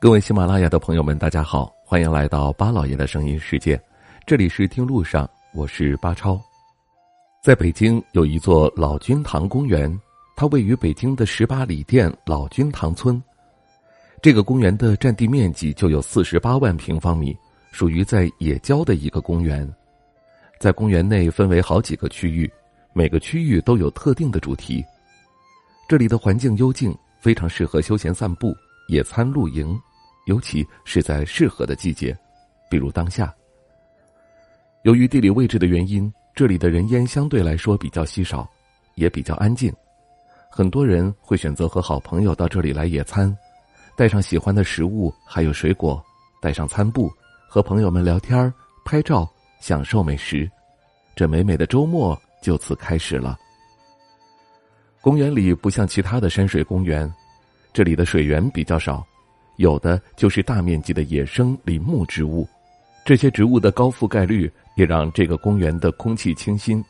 各位喜马拉雅的朋友们，大家好，欢迎来到巴老爷的声音世界。这里是听路上，我是巴超。在北京有一座老君堂公园，它位于北京的十八里店老君堂村。这个公园的占地面积就有四十八万平方米，属于在野郊的一个公园。在公园内分为好几个区域，每个区域都有特定的主题。这里的环境幽静，非常适合休闲散步、野餐、露营。尤其是在适合的季节，比如当下。由于地理位置的原因，这里的人烟相对来说比较稀少，也比较安静。很多人会选择和好朋友到这里来野餐，带上喜欢的食物还有水果，带上餐布，和朋友们聊天、拍照，享受美食。这美美的周末就此开始了。公园里不像其他的山水公园，这里的水源比较少。有的就是大面积的野生林木植物，这些植物的高覆盖率也让这个公园的空气清新。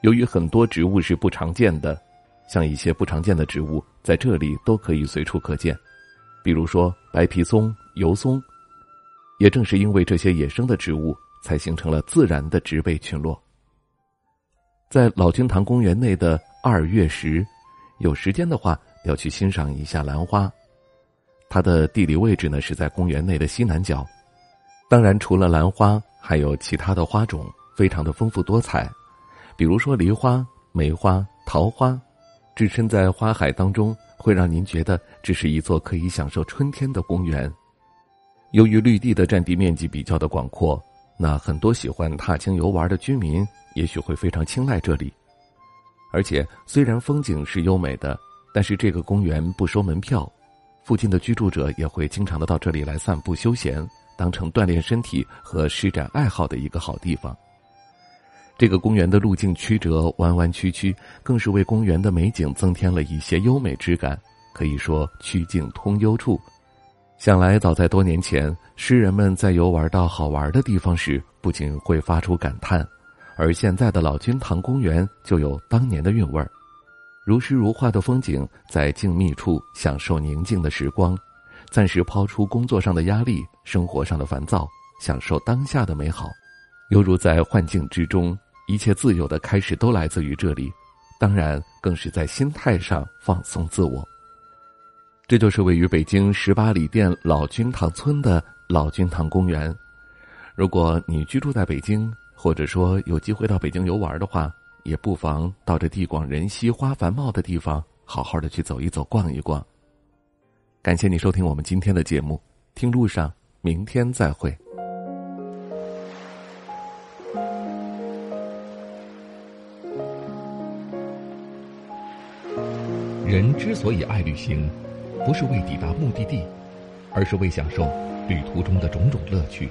由于很多植物是不常见的，像一些不常见的植物在这里都可以随处可见，比如说白皮松、油松。也正是因为这些野生的植物，才形成了自然的植被群落。在老君堂公园内的二月时，有时间的话要去欣赏一下兰花。它的地理位置呢是在公园内的西南角，当然除了兰花，还有其他的花种，非常的丰富多彩，比如说梨花、梅花、桃花，置身在花海当中，会让您觉得这是一座可以享受春天的公园。由于绿地的占地面积比较的广阔，那很多喜欢踏青游玩的居民也许会非常青睐这里。而且虽然风景是优美的，但是这个公园不收门票。附近的居住者也会经常的到这里来散步休闲，当成锻炼身体和施展爱好的一个好地方。这个公园的路径曲折、弯弯曲曲，更是为公园的美景增添了一些优美之感。可以说曲径通幽处。想来，早在多年前，诗人们在游玩到好玩的地方时，不仅会发出感叹，而现在的老君堂公园就有当年的韵味儿。如诗如画的风景，在静谧处享受宁静的时光，暂时抛出工作上的压力、生活上的烦躁，享受当下的美好，犹如在幻境之中，一切自由的开始都来自于这里。当然，更是在心态上放松自我。这就是位于北京十八里店老君堂村的老君堂公园。如果你居住在北京，或者说有机会到北京游玩的话，也不妨到这地广人稀、花繁茂的地方，好好的去走一走、逛一逛。感谢你收听我们今天的节目，听路上，明天再会。人之所以爱旅行，不是为抵达目的地，而是为享受旅途中的种种乐趣。